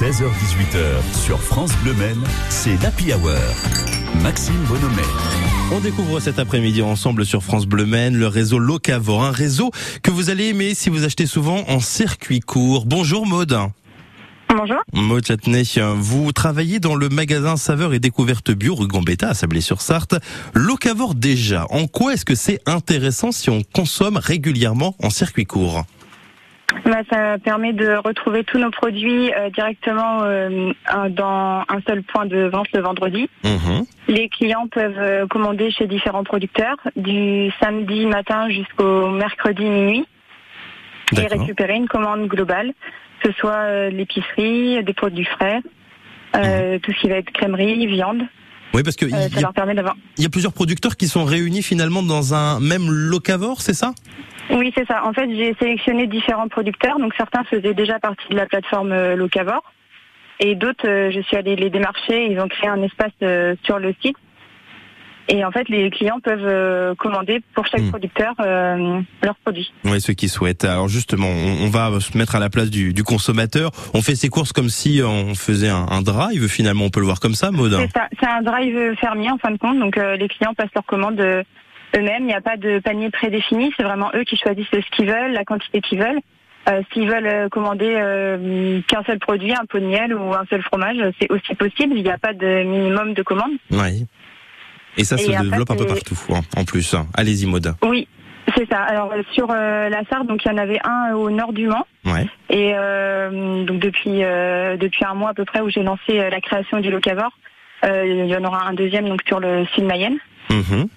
16h18h sur France Bleu Maine, c'est l'Happy Hour. Maxime Bonhomet. On découvre cet après-midi ensemble sur France Bleu Maine le réseau Locavor, un réseau que vous allez aimer si vous achetez souvent en circuit court. Bonjour Maude. Bonjour. Maud Châtenay, vous travaillez dans le magasin Saveur et Découverte Bio rue Gambetta à Sablé-sur-Sarthe. Locavor déjà, en quoi est-ce que c'est intéressant si on consomme régulièrement en circuit court? Bah, ça permet de retrouver tous nos produits euh, directement euh, dans un seul point de vente le vendredi. Mhm. Les clients peuvent euh, commander chez différents producteurs du samedi matin jusqu'au mercredi minuit et récupérer une commande globale, que ce soit euh, l'épicerie, des produits frais, euh, tout ce qui va être crèmerie, viande. Oui, parce y, ça a- leur permet d'avoir. y a plusieurs producteurs qui sont réunis finalement dans un même Locavor, c'est ça? Oui, c'est ça. En fait, j'ai sélectionné différents producteurs. Donc certains faisaient déjà partie de la plateforme euh, Locavor. Et d'autres, euh, je suis allée les démarcher. Ils ont créé un espace euh, sur le site. Et en fait, les clients peuvent commander pour chaque Hmm. producteur euh, leurs produits. Oui, ceux qui souhaitent. Alors justement, on, va se mettre à la place du, du consommateur. On fait ses courses comme si on faisait un, un drive. Finalement, on peut le voir comme ça, Maud. C'est un drive fermier en fin de compte. Donc euh, les clients passent leurs commandes eux-mêmes. Il n'y a pas de panier prédéfini. C'est vraiment eux qui choisissent ce qu'ils veulent, la quantité qu'ils veulent. Euh, S'ils veulent euh, commander euh, qu'un seul produit, un pot de miel ou un seul fromage, c'est aussi possible. Il n'y a pas de minimum de commande. Oui. Et ça se Et développe un peu c'est- partout, hein, en plus. Allez-y, Maud. Oui, c'est ça. Alors euh, sur euh, la Sarthe, donc il y en avait un au nord du Mans. Ouais. Et euh, donc depuis euh, depuis un mois à peu près où j'ai lancé euh, la création du Locavor, euh, il y en aura un deuxième donc sur le sud Mayenne. Mhm.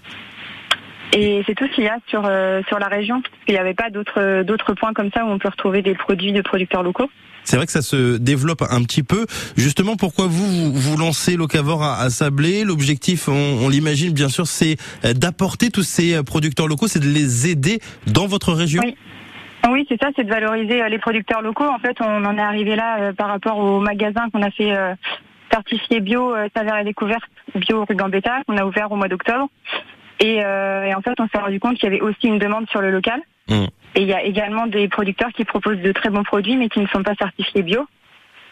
Et c'est tout ce qu'il y a sur euh, sur la région. Parce qu'il n'y avait pas d'autres d'autres points comme ça où on peut retrouver des produits de producteurs locaux. C'est vrai que ça se développe un petit peu. Justement, pourquoi vous vous, vous lancez Locavor à, à Sablé? L'objectif, on, on l'imagine bien sûr, c'est euh, d'apporter tous ces euh, producteurs locaux, c'est de les aider dans votre région. Oui. Oui, c'est ça, c'est de valoriser euh, les producteurs locaux. En fait, on en est arrivé là euh, par rapport au magasin qu'on a fait euh, certifié bio euh, Saveur et Découverte bio rue Gambetta qu'on a ouvert au mois d'octobre. Et, euh, et en fait, on s'est rendu compte qu'il y avait aussi une demande sur le local. Mm. Et il y a également des producteurs qui proposent de très bons produits, mais qui ne sont pas certifiés bio.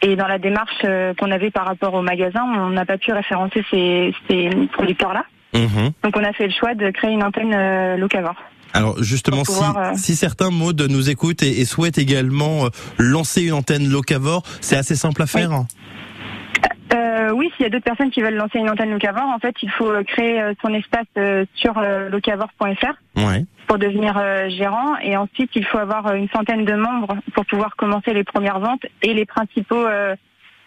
Et dans la démarche euh, qu'on avait par rapport au magasin, on n'a pas pu référencer ces, ces producteurs-là. Mhm. Donc, on a fait le choix de créer une antenne euh, Locavor. Alors justement, si, euh, si certains modes nous écoutent et, et souhaitent également euh, lancer une antenne Locavor, c'est assez simple à faire. Oui, s'il y a d'autres personnes qui veulent lancer une antenne Locavor, en fait, il faut euh, créer euh, son espace euh, sur Ouais. pour devenir gérant. Et ensuite, il faut avoir une centaine de membres pour pouvoir commencer les premières ventes et les principaux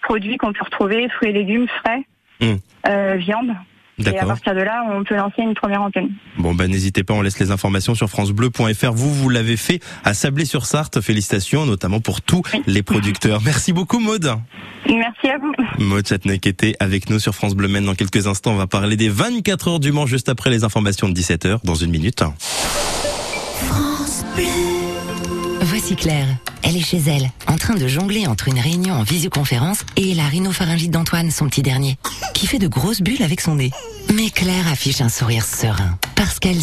produits qu'on peut retrouver, fruits et légumes frais, Mm. euh, viande. Et à partir de là, on peut lancer une première antenne. Bon ben n'hésitez pas, on laisse les informations sur francebleu.fr. Vous vous l'avez fait à Sablé-sur-Sarthe. Félicitations, notamment pour tous les producteurs. Merci beaucoup Maude. Merci à vous. Maud qui était avec nous sur France Bleu Maine. Dans quelques instants, on va parler des 24 heures du Mans juste après les informations de 17h dans une minute. Voici Claire. Elle est chez elle, en train de jongler entre une réunion en visioconférence et la rhinopharyngite d'Antoine, son petit dernier, qui fait de grosses bulles avec son nez. Mais Claire affiche un sourire serein, parce qu'elle